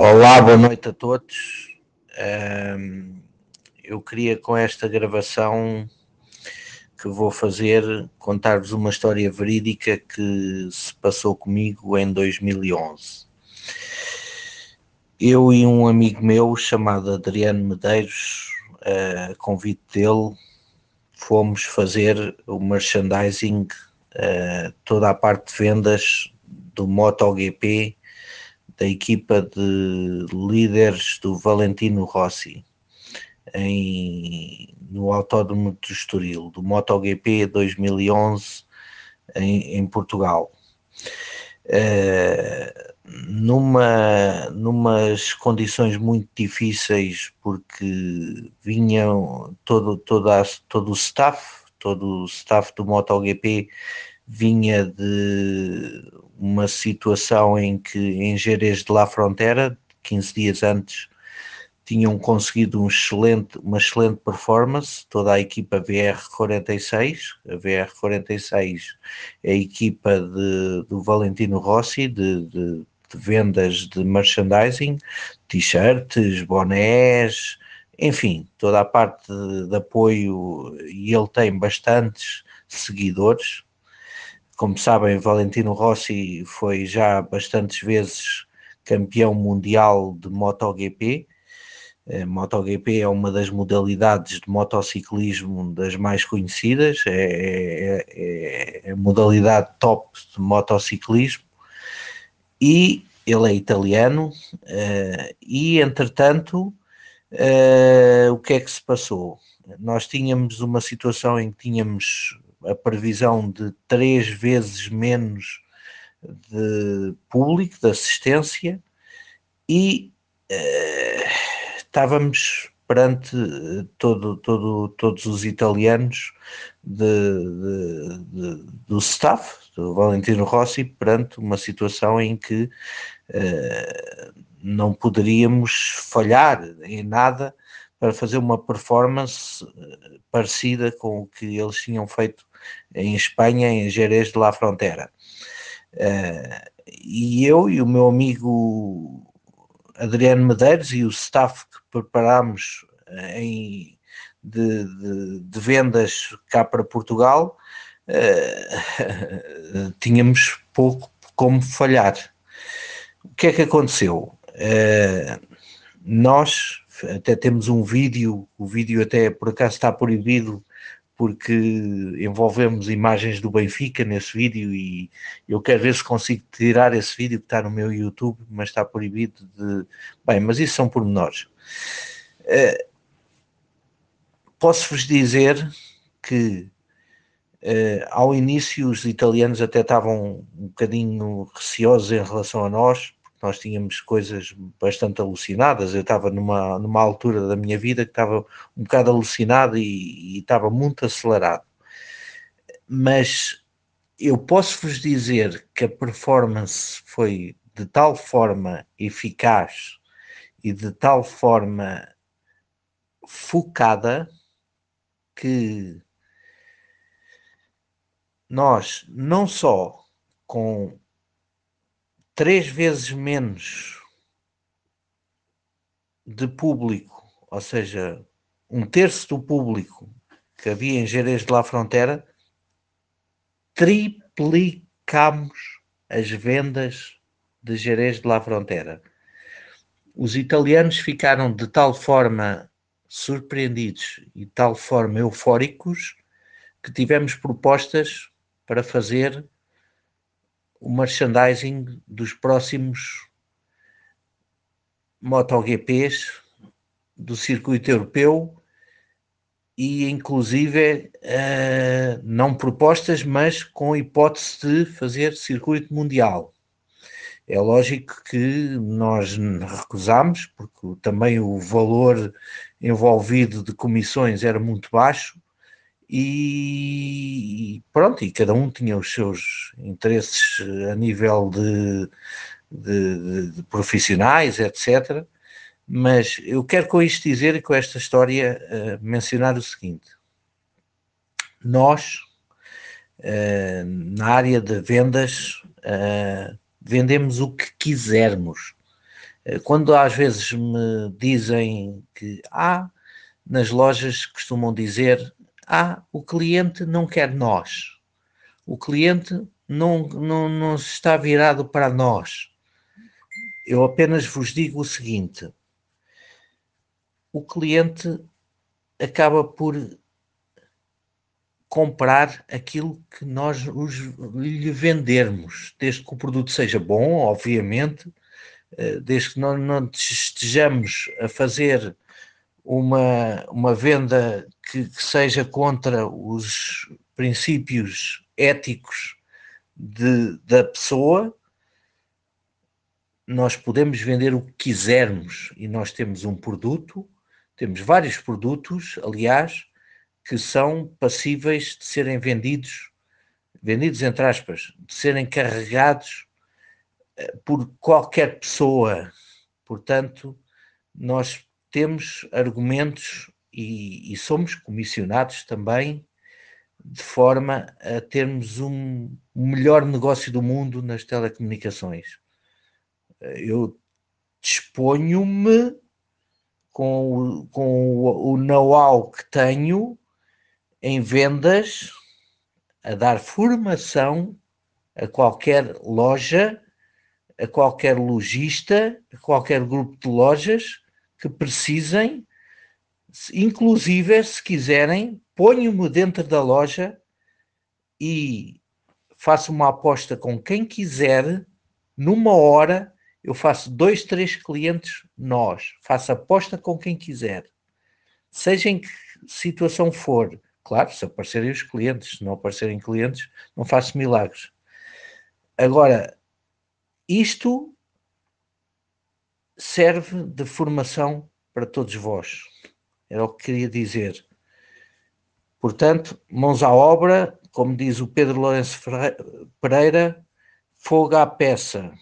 Olá, boa noite a todos. eu queria com esta gravação que vou fazer contar-vos uma história verídica que se passou comigo em 2011. Eu e um amigo meu chamado Adriano Medeiros, a convite dele, fomos fazer o merchandising, toda a parte de vendas do MotoGP da equipa de líderes do Valentino Rossi em, no Autódromo do Estoril, do MotoGP 2011 em, em Portugal. Uh, numa, numas condições muito difíceis, porque vinham todo, todo o staff, todo o staff do MotoGP vinha de uma situação em que em Jerez de la Frontera, 15 dias antes, tinham conseguido um excelente, uma excelente performance, toda a equipa VR46, a VR46 é a equipa de, do Valentino Rossi, de, de, de vendas de merchandising, t-shirts, bonés, enfim, toda a parte de, de apoio, e ele tem bastantes seguidores, como sabem, Valentino Rossi foi já bastantes vezes campeão mundial de MotoGP. A MotoGP é uma das modalidades de motociclismo das mais conhecidas, é, é, é a modalidade top de motociclismo e ele é italiano uh, e entretanto uh, o que é que se passou? Nós tínhamos uma situação em que tínhamos a previsão de três vezes menos de público, de assistência, e uh, estávamos perante todo, todo, todos os italianos de, de, de, do staff, do Valentino Rossi, perante uma situação em que uh, não poderíamos falhar em nada para fazer uma performance eh, parecida com o que eles tinham feito em Espanha, em Jerez de la Frontera. Uh, e eu e o meu amigo Adriano Medeiros e o staff que preparámos eh, em, de, de, de, vendas cá para Portugal, uh, tínhamos pouco como falhar. O que é que aconteceu? Uh, nós até temos um vídeo, o vídeo até por acaso está proibido porque envolvemos imagens do Benfica nesse vídeo e eu quero ver se consigo tirar esse vídeo que está no meu YouTube, mas está proibido de. Bem, mas isso são pormenores. Uh, Posso-vos dizer que uh, ao início os italianos até estavam um bocadinho receosos em relação a nós, nós tínhamos coisas bastante alucinadas. Eu estava numa, numa altura da minha vida que estava um bocado alucinado e, e estava muito acelerado. Mas eu posso vos dizer que a performance foi de tal forma eficaz e de tal forma focada que nós não só com três vezes menos de público, ou seja, um terço do público que havia em Jerez de la Frontera, triplicamos as vendas de Jerez de la Frontera. Os italianos ficaram de tal forma surpreendidos e de tal forma eufóricos que tivemos propostas para fazer o merchandising dos próximos MotoGPs do circuito europeu e inclusive uh, não propostas, mas com hipótese de fazer circuito mundial. É lógico que nós recusamos, porque também o valor envolvido de comissões era muito baixo e pronto, e cada um tinha os seus interesses a nível de, de, de profissionais, etc. Mas eu quero com isto dizer e com esta história uh, mencionar o seguinte: nós, uh, na área de vendas, uh, vendemos o que quisermos. Eh, quando às vezes me dizem que ah, nas lojas costumam dizer ah, o cliente não quer nós, o cliente não, não, não está virado para nós. Eu apenas vos digo o seguinte: o cliente acaba por comprar aquilo que nós os, lhe vendermos, desde que o produto seja bom, obviamente, eh, desde que não, não estejamos a fazer uma, uma venda que, que seja contra os princípios éticos de, da pessoa, nós podemos vender o que quisermos e nós temos um produto, temos vários produtos, aliás, que são passíveis de serem vendidos, vendidos entre aspas, de serem carregados eh, por qualquer pessoa. Portanto, nós temos argumentos e, e, somos comissionados também de forma a termos um, o melhor negócio do mundo nas telecomunicações. Eu disponho-me com, com o, o know-how que tenho em vendas, a dar formação a qualquer loja, a qualquer lojista, a qualquer grupo de lojas que precisem, inclusive, se quiserem, ponho-me dentro da loja e faço uma aposta com quem quiser, numa hora, eu faço dois, três clientes nós, faço aposta com quem quiser. Seja em que situação for, Claro, se aparecerem os clientes, se não aparecerem clientes, não faço milagres. Agora, isto serve de formação para todos vós. Era o que queria dizer. Portanto, mãos à obra, como diz o Pedro Lourenço Pereira, fogo à peça.